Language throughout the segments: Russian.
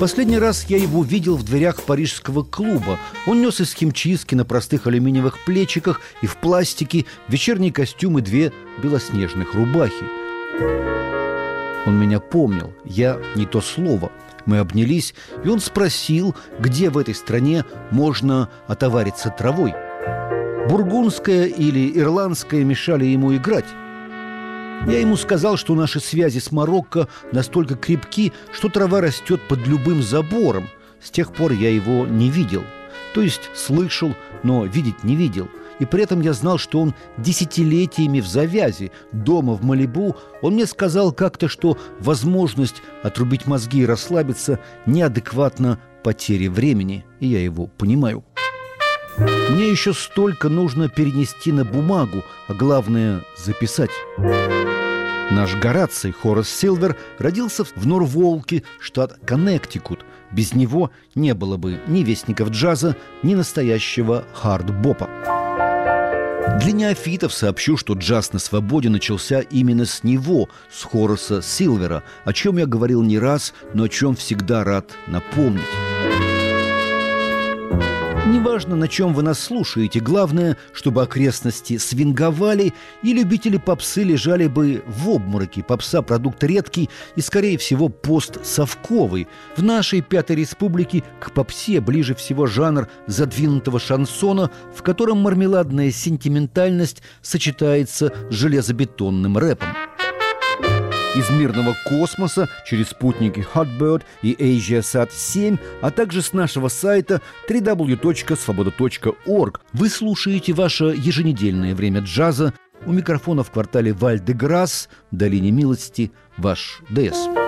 Последний раз я его видел в дверях парижского клуба. Он нес из химчистки на простых алюминиевых плечиках и в пластике вечерний костюм и две белоснежных рубахи. Он меня помнил. Я не то слово. Мы обнялись, и он спросил, где в этой стране можно отовариться травой. Бургундская или ирландская мешали ему играть. Я ему сказал, что наши связи с Марокко настолько крепки, что трава растет под любым забором. С тех пор я его не видел. То есть слышал, но видеть не видел. И при этом я знал, что он десятилетиями в завязи. Дома в Малибу он мне сказал как-то, что возможность отрубить мозги и расслабиться неадекватна потере времени. И я его понимаю. Мне еще столько нужно перенести на бумагу, а главное – записать. Наш Гораций Хорас Силвер родился в Норволке, штат Коннектикут. Без него не было бы ни вестников джаза, ни настоящего хард-бопа. Для неофитов сообщу, что джаз на свободе начался именно с него, с Хораса Силвера, о чем я говорил не раз, но о чем всегда рад напомнить. Неважно, на чем вы нас слушаете, главное, чтобы окрестности свинговали, и любители попсы лежали бы в обмороке. Попса – продукт редкий и, скорее всего, постсовковый. В нашей Пятой Республике к попсе ближе всего жанр задвинутого шансона, в котором мармеладная сентиментальность сочетается с железобетонным рэпом из мирного космоса через спутники Hotbird и AsiaSat-7, а также с нашего сайта www.svoboda.org. Вы слушаете ваше еженедельное время джаза. У микрофона в квартале Вальдеграсс, долине милости, ваш ДС.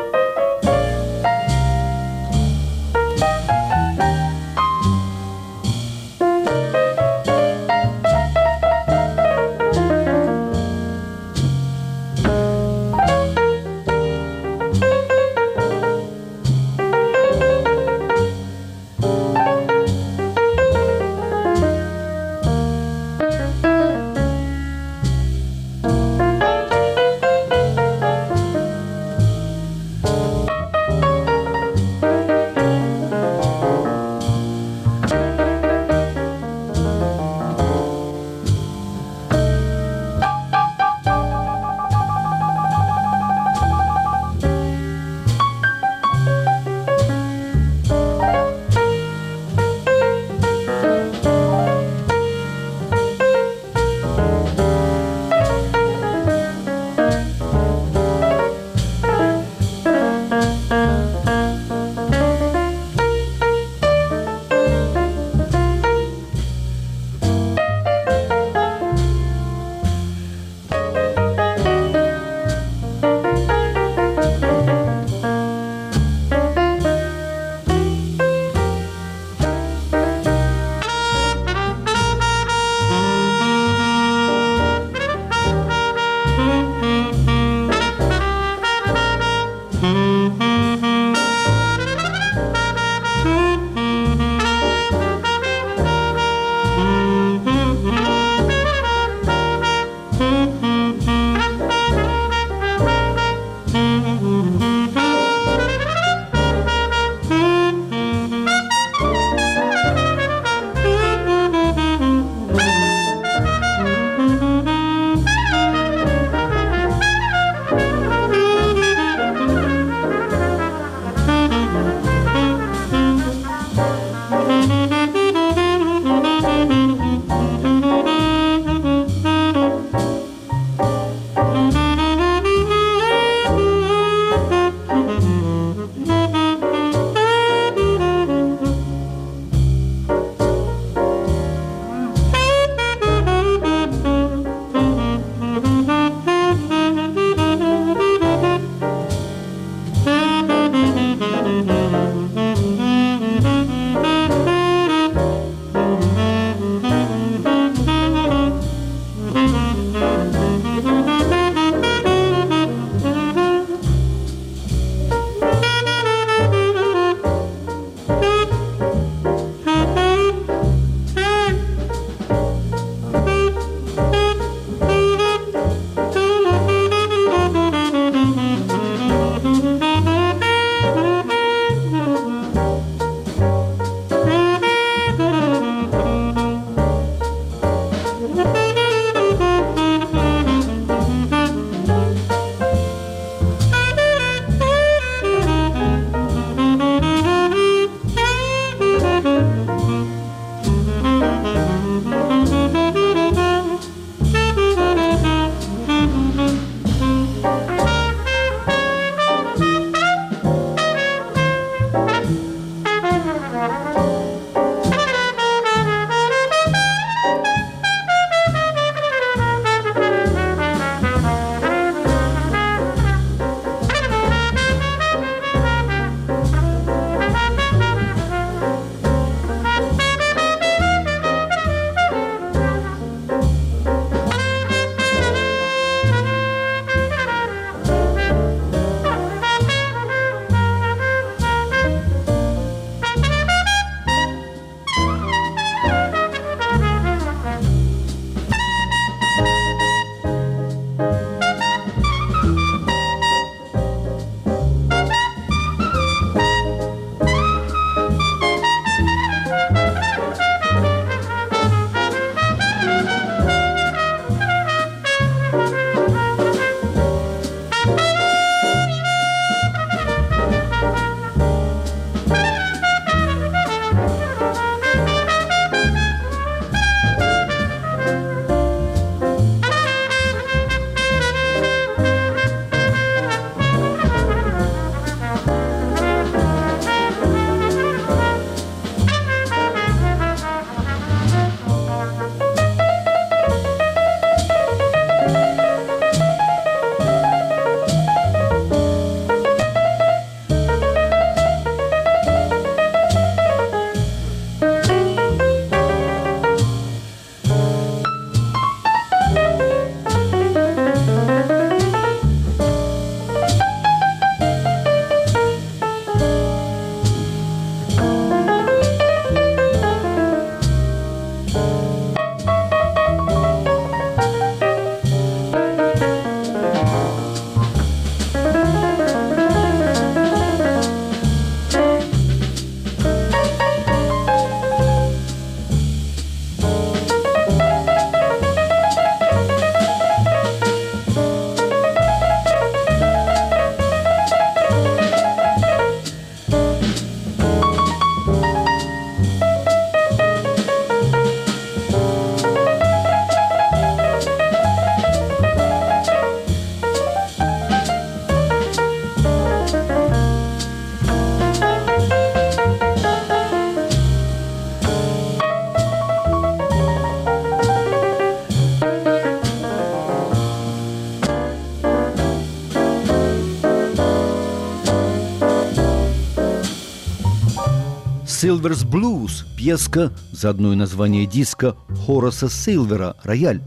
Silver's Blues – пьеска, заодно и название диска Хораса Силвера «Рояль».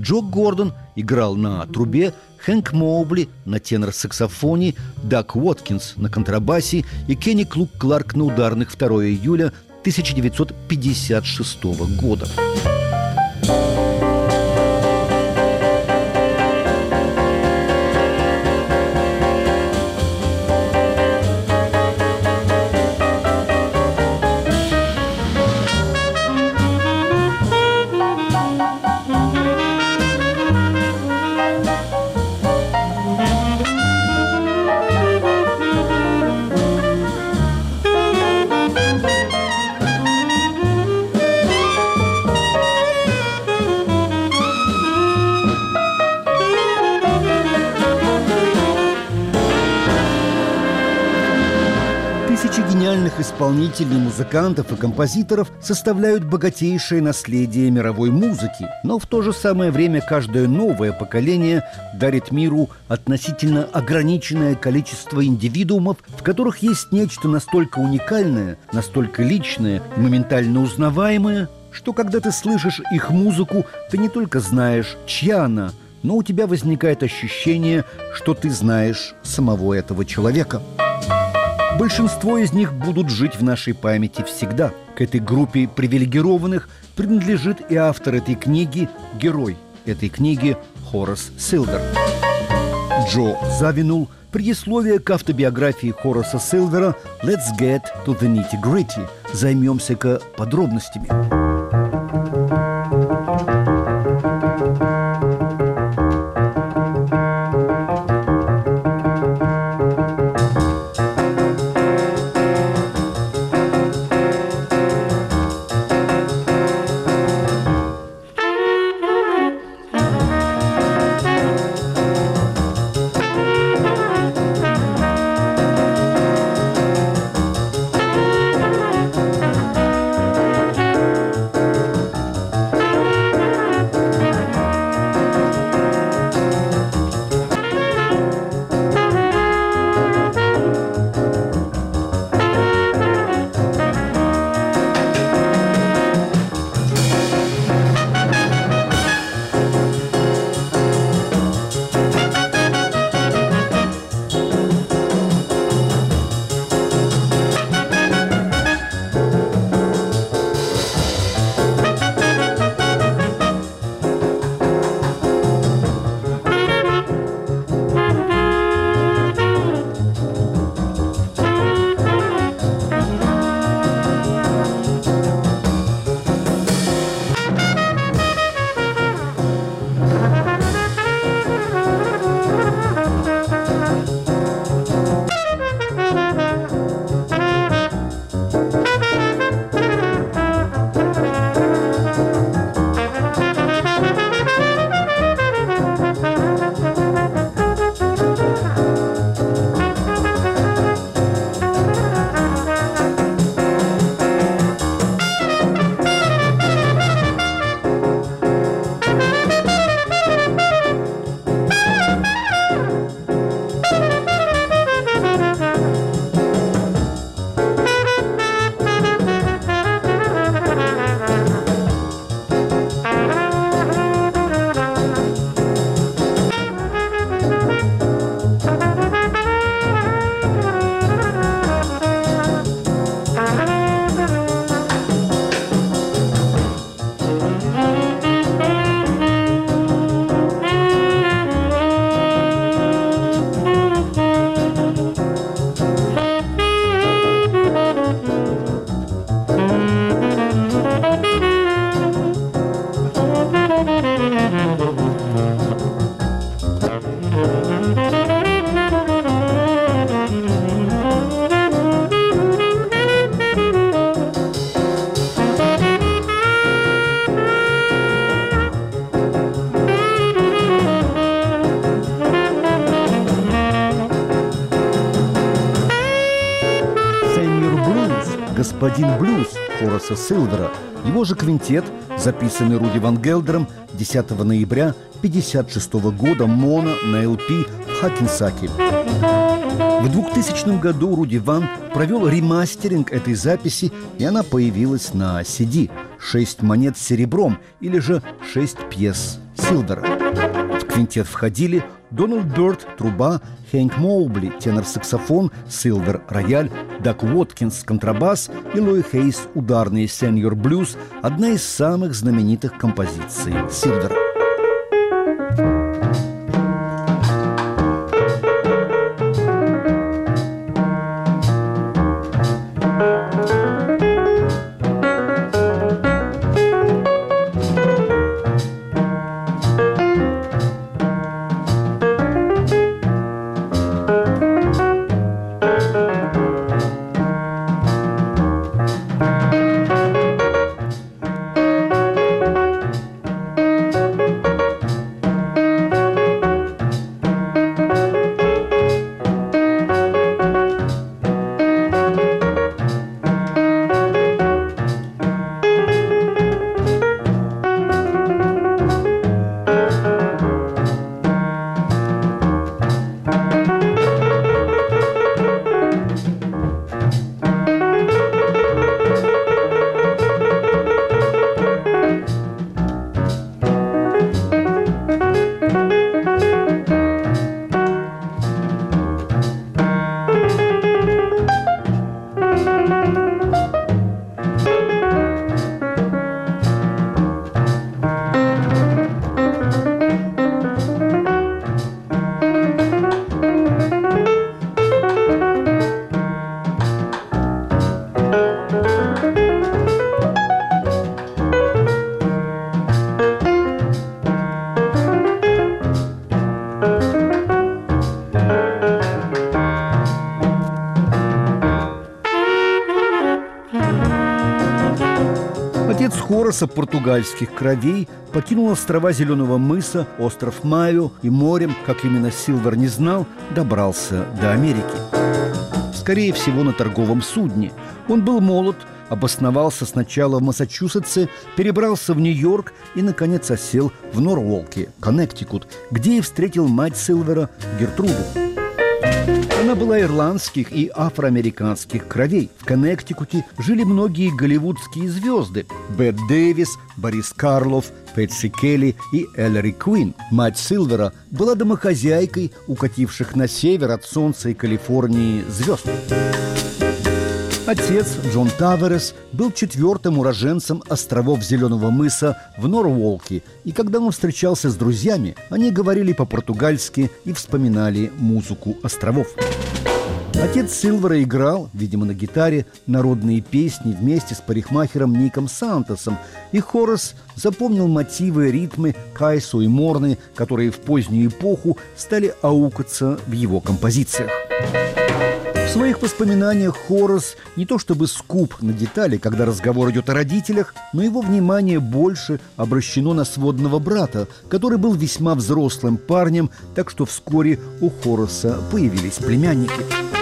Джо Гордон играл на трубе, Хэнк Моубли на тенор-саксофоне, Дак Уоткинс на контрабасе и Кенни Клук Кларк на ударных 2 июля 1956 года. Исполнителей, музыкантов и композиторов составляют богатейшее наследие мировой музыки. Но в то же самое время каждое новое поколение дарит миру относительно ограниченное количество индивидуумов, в которых есть нечто настолько уникальное, настолько личное, моментально узнаваемое, что когда ты слышишь их музыку, ты не только знаешь, чья она, но у тебя возникает ощущение, что ты знаешь самого этого человека. Большинство из них будут жить в нашей памяти всегда. К этой группе привилегированных принадлежит и автор этой книги, герой этой книги Хорас Силвер. Джо Завинул предисловие к автобиографии Хораса Силвера «Let's get to the nitty-gritty» Займемся-ка подробностями. Хораса Силвера, его же квинтет, записанный Руди Ван Гелдером 10 ноября 1956 года «Мона» на ЛП в Хакинсаке. В 2000 году Руди Ван провел ремастеринг этой записи, и она появилась на CD. Шесть монет серебром или же шесть пьес Силдера. В квинтет входили Дональд Бёрд – труба, Хэнк Моубли – тенор-саксофон, Силдер – рояль, Дак Уоткинс – контрабас и Луи Хейс – ударный сеньор блюз – одна из самых знаменитых композиций Силдера. Хораса португальских кровей покинул острова Зеленого мыса, остров Майо и морем, как именно Силвер не знал, добрался до Америки. Скорее всего, на торговом судне. Он был молод, обосновался сначала в Массачусетсе, перебрался в Нью-Йорк и, наконец, осел в Норволке, Коннектикут, где и встретил мать Силвера Гертруду. Она была ирландских и афроамериканских кровей. В Коннектикуте жили многие голливудские звезды. Бет Дэвис, Борис Карлов, Пэтси Келли и Эллари Куин. Мать Силвера была домохозяйкой, укативших на север от солнца и Калифорнии звезд. Отец, Джон Таверес, был четвертым уроженцем островов Зеленого мыса в Норволке, и когда он встречался с друзьями, они говорили по-португальски и вспоминали музыку островов. Отец Силвера играл, видимо, на гитаре, народные песни вместе с парикмахером Ником Сантосом, и Хорос запомнил мотивы, ритмы Кайсу и Морны, которые в позднюю эпоху стали аукаться в его композициях. Своих воспоминаниях Хорос не то чтобы скуп на детали, когда разговор идет о родителях, но его внимание больше обращено на сводного брата, который был весьма взрослым парнем, так что вскоре у Хороса появились племянники.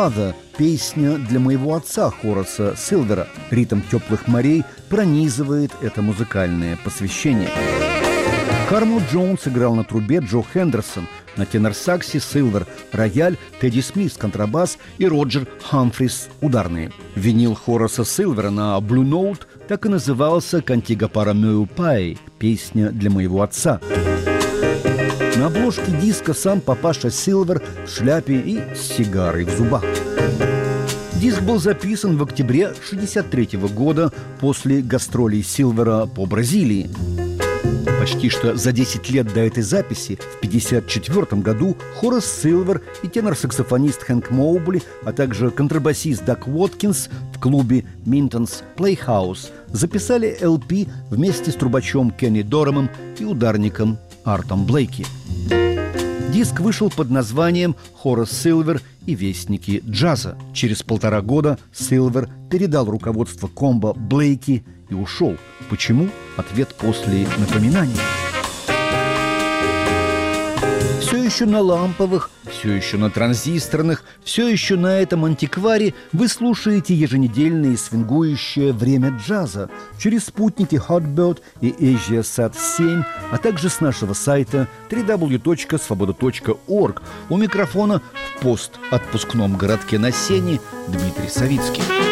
Father» – песня для моего отца Хораса Силвера. Ритм теплых морей пронизывает это музыкальное посвящение. Кармел Джонс играл на трубе Джо Хендерсон, на тенор-саксе Силвер, рояль, Тедди Смит, контрабас и Роджер Хамфрис – ударные. Винил Хораса Силвера на Blue Note так и назывался «Cantiga para Meu Pai» – песня для моего отца. На обложке диска сам папаша Силвер в шляпе и с сигарой в зубах. Диск был записан в октябре 1963 года после гастролей Силвера по Бразилии. Почти что за 10 лет до этой записи, в 1954 году, Хорас Силвер и тенор-саксофонист Хэнк Моубли, а также контрабасист Дак Уоткинс в клубе Minton's Playhouse записали LP вместе с трубачом Кенни Доромом и ударником Артом Блейки – Диск вышел под названием «Хорас Силвер и Вестники джаза». Через полтора года Силвер передал руководство комбо Блейки и ушел. Почему? Ответ после напоминания все еще на ламповых, все еще на транзисторных, все еще на этом антикваре вы слушаете еженедельное свингующее время джаза через спутники Hotbird и Asia Sat 7, а также с нашего сайта www.svoboda.org. У микрофона в пост-отпускном городке на Сене Дмитрий Савицкий.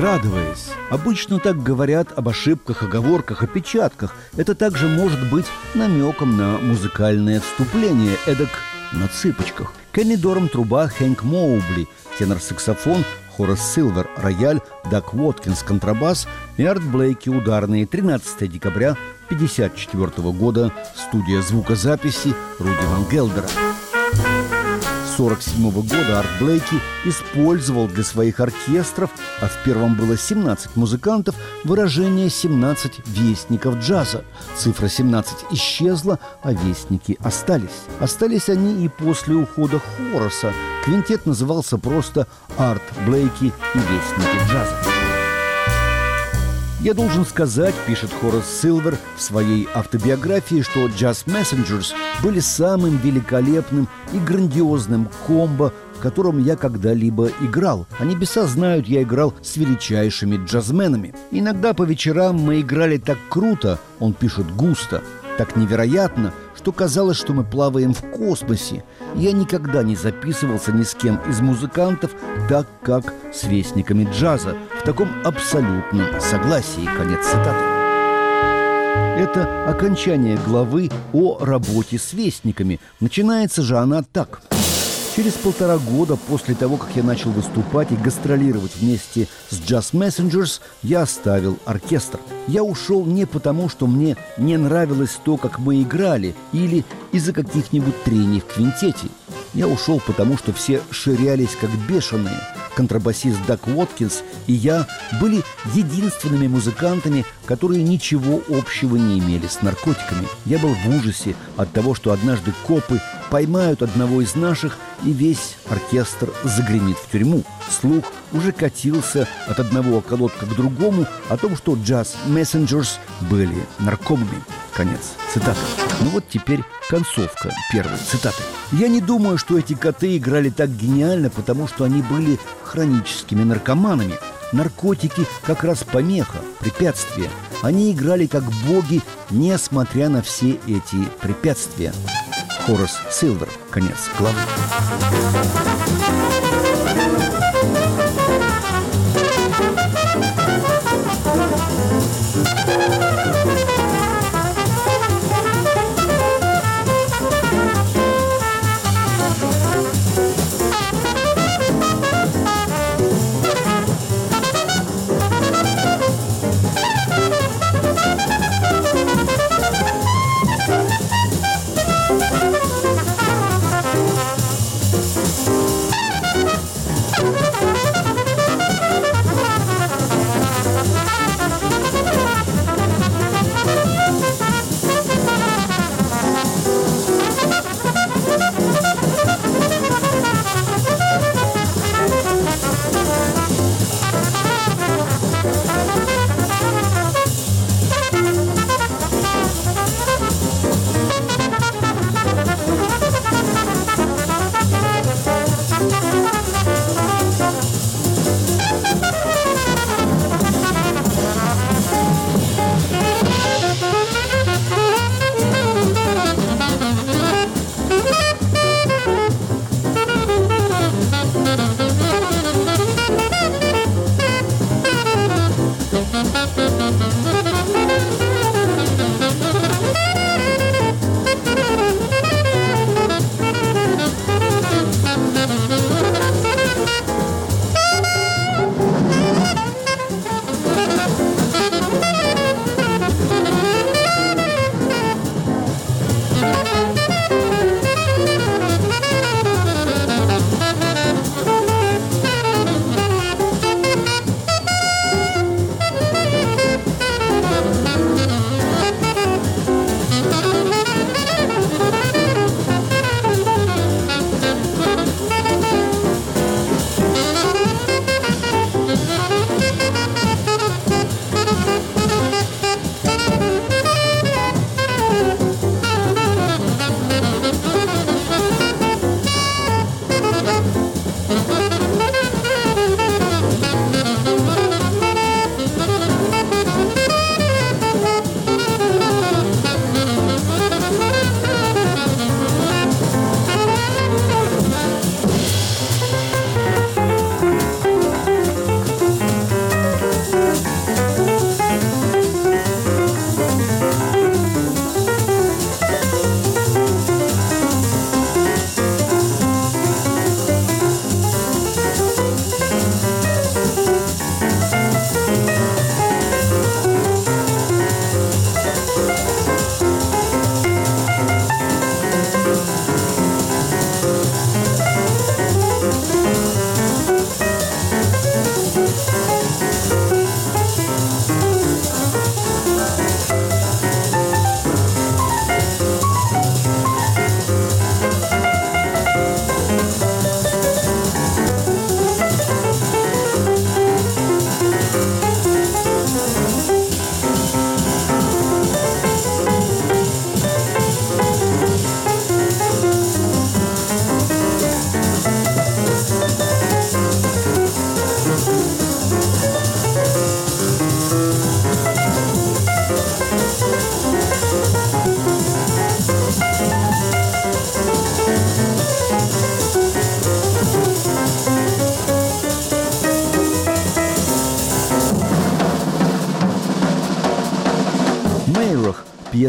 Вкрадываясь. Обычно так говорят об ошибках, оговорках, опечатках. Это также может быть намеком на музыкальное вступление, эдак на цыпочках. Кенни Дором труба, Хэнк Моубли, тенор-саксофон, Хорас Силвер, рояль, Дак Уоткинс, контрабас и Арт Блейки ударные. 13 декабря 1954 года. Студия звукозаписи Руди Ван Гелдера. 1947 года Арт Блейки использовал для своих оркестров, а в первом было 17 музыкантов, выражение «17 вестников джаза». Цифра 17 исчезла, а вестники остались. Остались они и после ухода Хороса. Квинтет назывался просто «Арт Блейки и вестники джаза». Я должен сказать, пишет Хорас Силвер в своей автобиографии, что Jazz Messengers были самым великолепным и грандиозным комбо, в котором я когда-либо играл. А небеса знают, я играл с величайшими джазменами. Иногда по вечерам мы играли так круто, он пишет густо, так невероятно, что казалось, что мы плаваем в космосе. Я никогда не записывался ни с кем из музыкантов так, как с вестниками джаза, в таком абсолютном согласии. Конец цитаты. Это окончание главы о работе с вестниками. Начинается же она так – Через полтора года после того, как я начал выступать и гастролировать вместе с Jazz Messengers, я оставил оркестр. Я ушел не потому, что мне не нравилось то, как мы играли, или из-за каких-нибудь трений в квинтете. Я ушел потому, что все ширялись как бешеные. Контрабасист Дак Уоткинс и я были единственными музыкантами, которые ничего общего не имели с наркотиками. Я был в ужасе от того, что однажды копы поймают одного из наших, и весь оркестр загремит в тюрьму. Слух уже катился от одного околотка к другому о том, что джаз Messengers были наркомами. Конец цитаты. Ну вот теперь концовка первой цитаты. Я не думаю, что эти коты играли так гениально, потому что они были хроническими наркоманами. Наркотики как раз помеха, препятствие. Они играли как боги, несмотря на все эти препятствия. Хорас Силвер. Конец главы.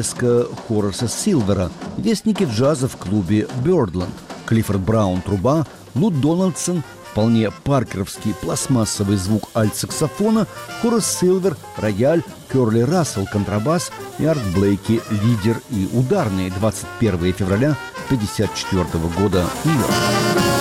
Нейрах, пьеска Хораса Силвера, вестники джаза в клубе Бёрдленд, Клиффорд Браун – труба, Луд Дональдсон – вполне паркеровский пластмассовый звук альт-саксофона, Хорас Силвер – рояль, Керли Рассел – контрабас и Арт Блейки – лидер и ударный. 21 февраля 1954 года. Нью-Йорк.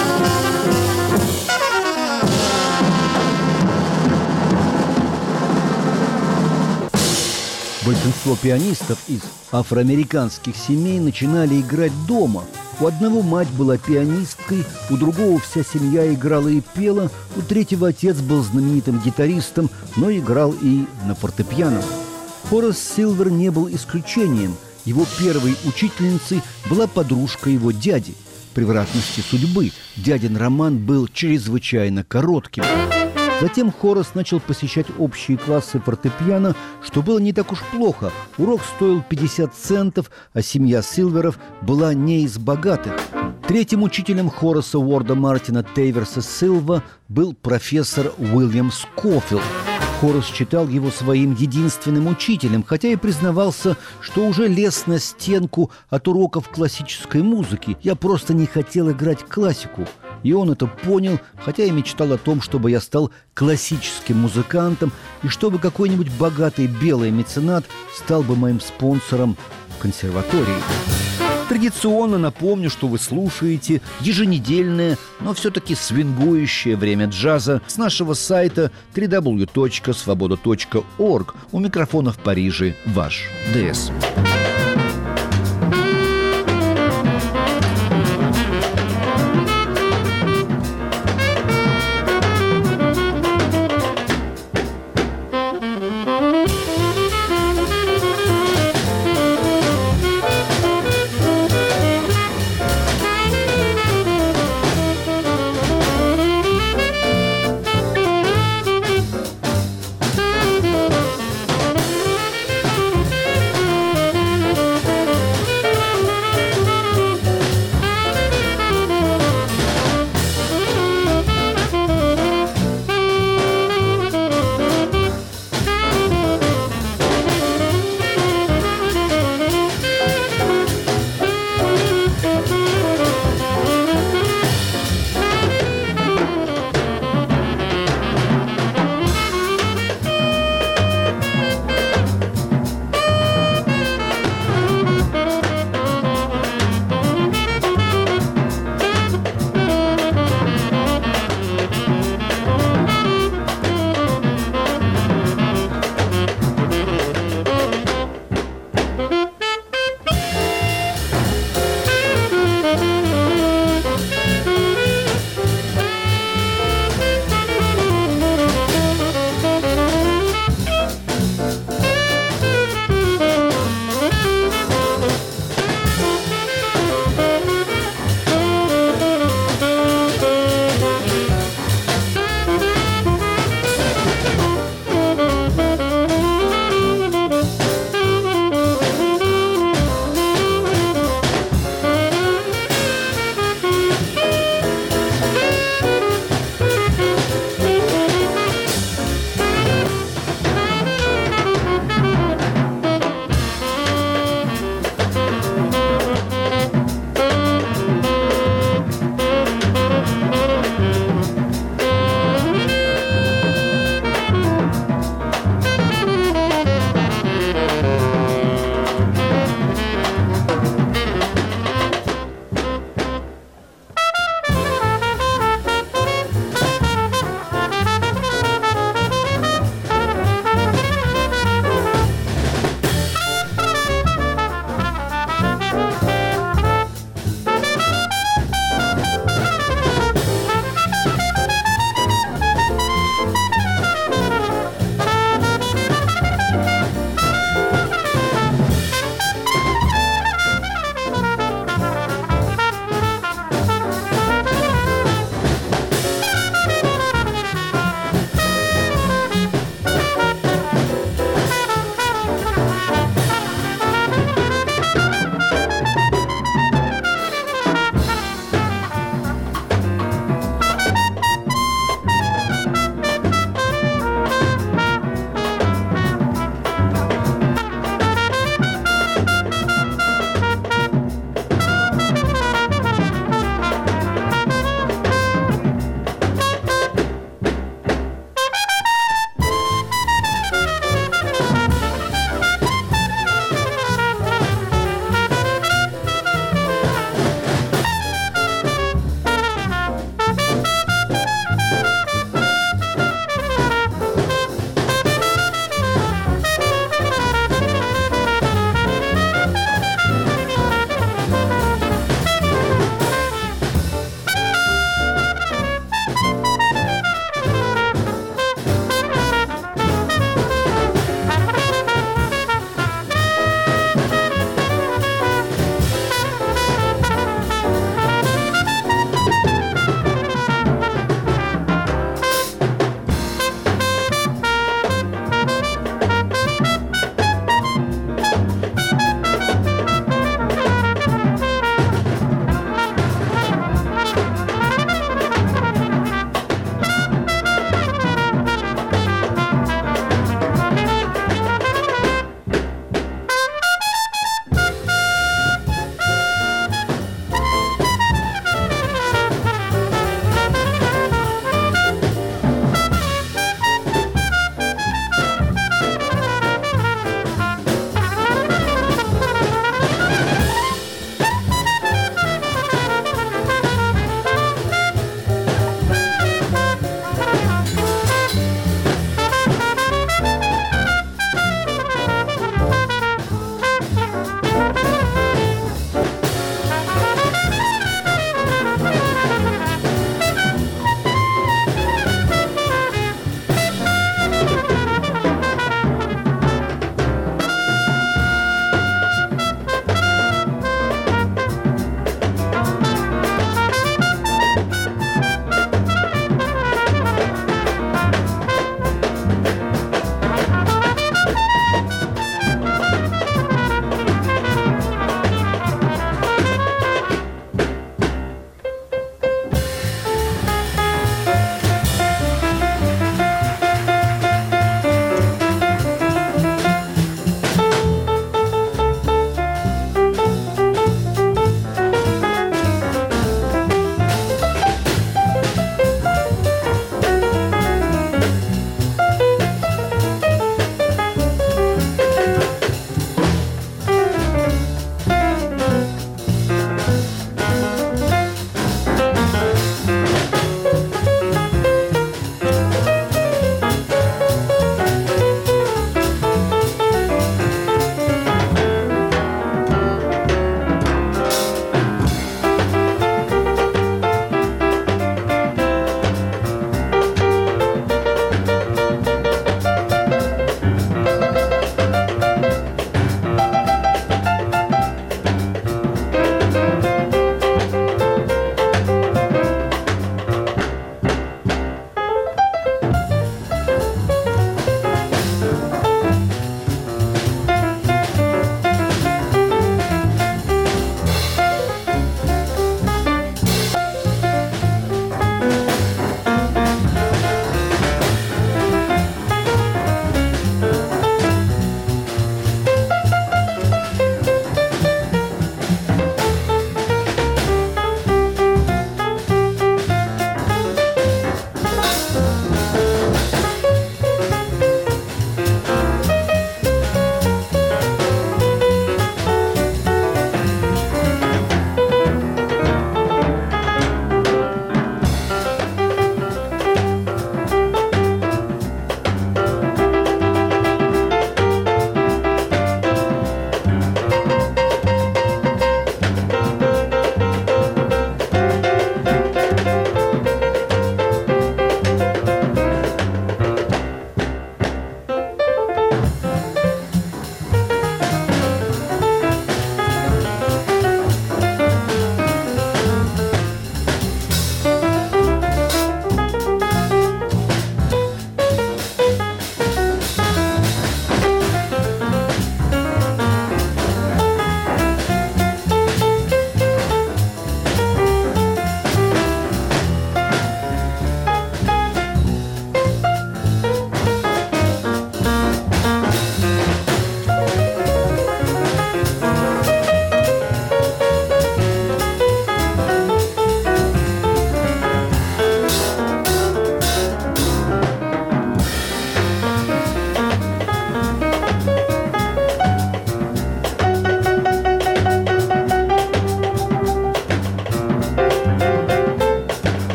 Большинство пианистов из афроамериканских семей начинали играть дома. У одного мать была пианисткой, у другого вся семья играла и пела, у третьего отец был знаменитым гитаристом, но играл и на фортепиано. Хорас Силвер не был исключением. Его первой учительницей была подружка его дяди. Превратности судьбы дядин роман был чрезвычайно коротким. Затем Хорос начал посещать общие классы фортепиано, что было не так уж плохо. Урок стоил 50 центов, а семья Силверов была не из богатых. Третьим учителем Хораса Уорда Мартина Тейверса Силва был профессор Уильям Скофилд. Хорос считал его своим единственным учителем, хотя и признавался, что уже лез на стенку от уроков классической музыки. Я просто не хотел играть классику. И он это понял, хотя и мечтал о том, чтобы я стал классическим музыкантом и чтобы какой-нибудь богатый белый меценат стал бы моим спонсором консерватории. Традиционно напомню, что вы слушаете еженедельное, но все-таки свингующее время джаза с нашего сайта www.svoboda.org. У микрофона в Париже ваш ДС.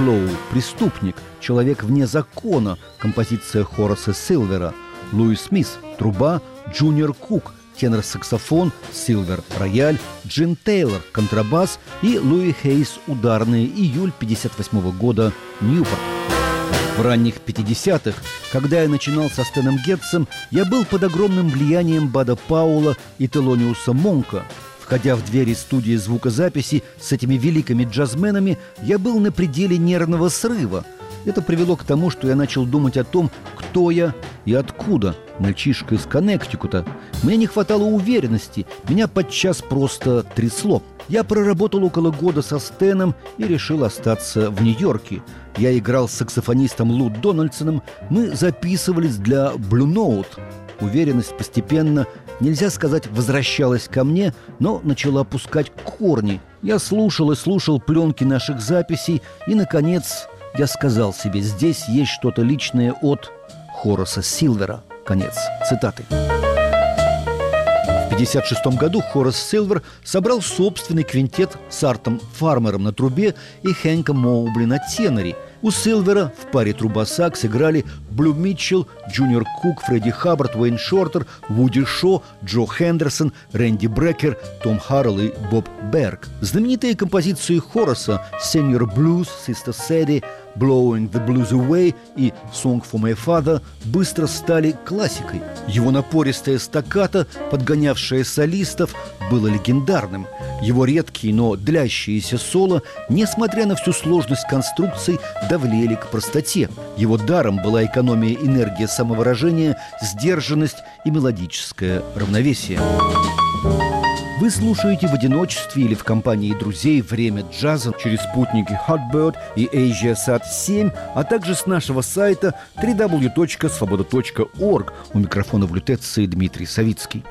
Outlaw – преступник, человек вне закона, композиция Хораса Силвера, Луис Смит – труба, Джуниор Кук – тенор-саксофон, Силвер – рояль, Джин Тейлор – контрабас и Луи Хейс – ударные, июль 58 года, Ньюпорт. В ранних 50-х, когда я начинал со Стэном Гетцем, я был под огромным влиянием Бада Паула и Телониуса Монка. Входя в двери студии звукозаписи с этими великими джазменами, я был на пределе нервного срыва. Это привело к тому, что я начал думать о том, кто я и откуда. Мальчишка из Коннектикута. Мне не хватало уверенности, меня подчас просто трясло. Я проработал около года со Стеном и решил остаться в Нью-Йорке. Я играл с саксофонистом Лу Дональдсоном, мы записывались для Blue Note. Уверенность постепенно, нельзя сказать, возвращалась ко мне, но начала опускать корни. Я слушал и слушал пленки наших записей, и, наконец, я сказал себе, здесь есть что-то личное от Хораса Силвера. Конец цитаты. 1956 году Хорас Силвер собрал собственный квинтет с Артом Фармером на трубе и Хэнком Моубли на теноре. У Силвера в паре труба-сакс играли Блю Митчелл, Джуниор Кук, Фредди Хаббард, Уэйн Шортер, Вуди Шо, Джо Хендерсон, Рэнди Брекер, Том Харрелл и Боб Берг. Знаменитые композиции Хораса «Señor Blues», «Sister Sadie», «Blowing the Blues Away» и «Song for My Father» быстро стали классикой. Его напористая стаката, подгонявшая солистов, было легендарным. Его редкие, но длящиеся соло, несмотря на всю сложность конструкций, давлели к простоте. Его даром была экономия энергии самовыражения, сдержанность и мелодическое равновесие. Вы слушаете в одиночестве или в компании друзей «Время джаза» через спутники Hotbird и AsiaSat 7, а также с нашего сайта www.svoboda.org. У микрофона в лютеции Дмитрий Савицкий.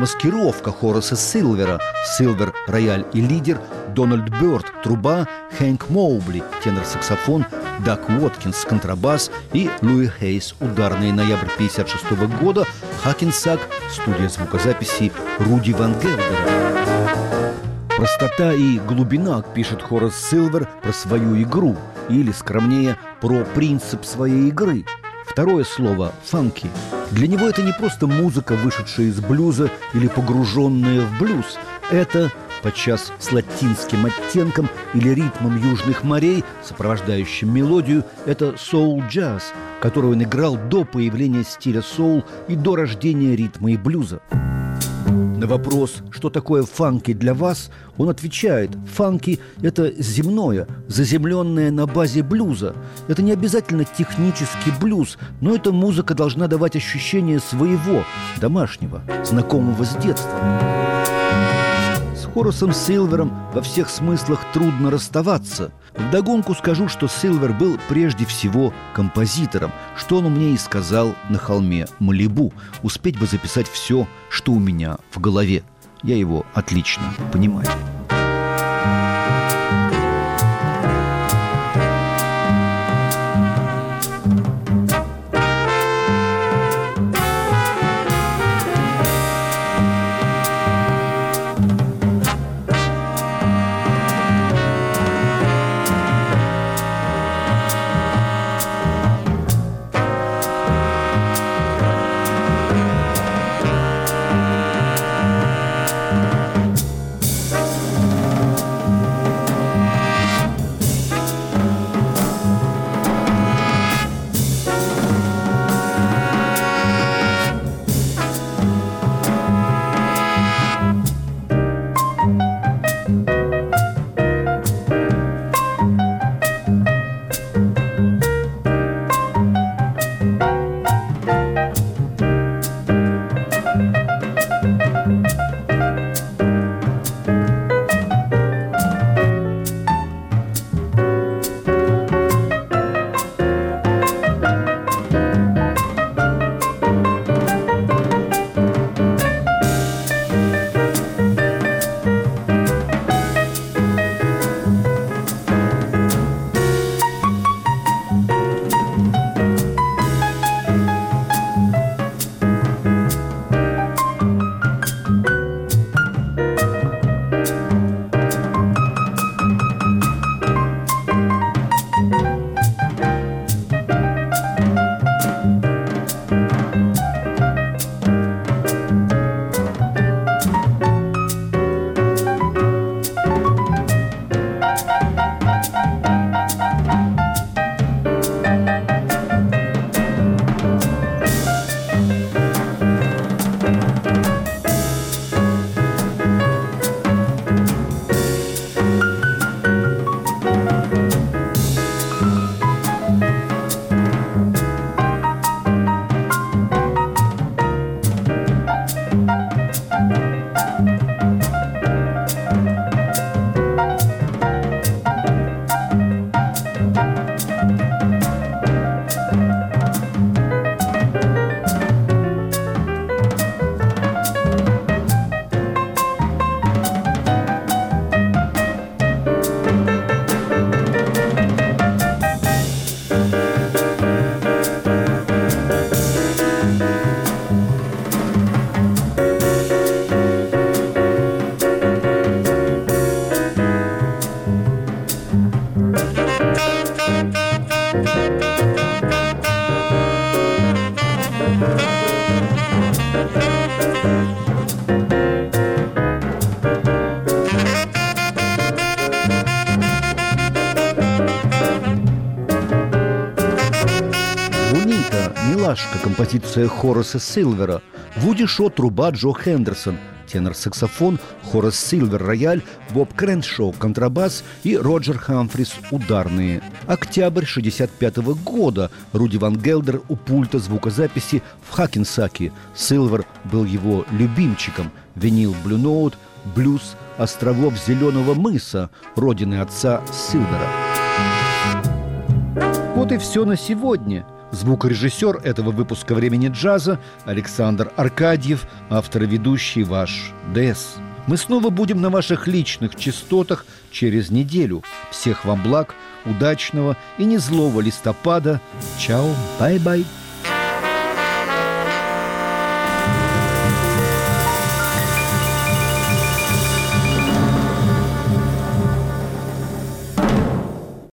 Маскировка Хораса Силвера, Силвер, рояль и лидер, Дональд Бёрд, труба, Хэнк Моубли, тенор-саксофон, Дак Уоткинс, контрабас и Луи Хейс, ударные ноябрь 56 года, Хакенсак, студия звукозаписи Руди Ван Гелдера. Простота и глубина, пишет Хорас Силвер про свою игру, или, скромнее, про принцип своей игры. Второе слово – фанки. Для него это не просто музыка, вышедшая из блюза или погруженная в блюз. Это подчас с латинским оттенком или ритмом южных морей, сопровождающим мелодию, это соул-джаз, который он играл до появления стиля соул и до рождения ритма и блюза. На вопрос, что такое фанки для вас, он отвечает, фанки – это земное, заземленное на базе блюза. Это не обязательно технический блюз, но эта музыка должна давать ощущение своего, домашнего, знакомого с детства. Хорасом Силвером во всех смыслах трудно расставаться. Вдогонку скажу, что Силвер был прежде всего композитором, что он мне и сказал на холме Малибу. Успеть бы записать все, что у меня в голове. Я его отлично понимаю. Композиция Хораса Силвера, Вуди Шо – труба Джо Хендерсон, тенор-саксофон, Хорас Силвер – рояль, Боб Креншоу – контрабас и Роджер Хамфрис – ударные. Октябрь 65 -го года. Руди Ван Гелдер у пульта звукозаписи в Хакенсаке. Силвер был его любимчиком. Винил Блю Ноут, блюз островов Зеленого мыса, родины отца Силвера. Вот и все на сегодня – Звукорежиссер этого выпуска «Времени джаза» Александр Аркадьев, автор и ведущий ваш ДС. Мы снова будем на ваших личных частотах через неделю. Всех вам благ, удачного и не злого листопада. Чао, bye-bye.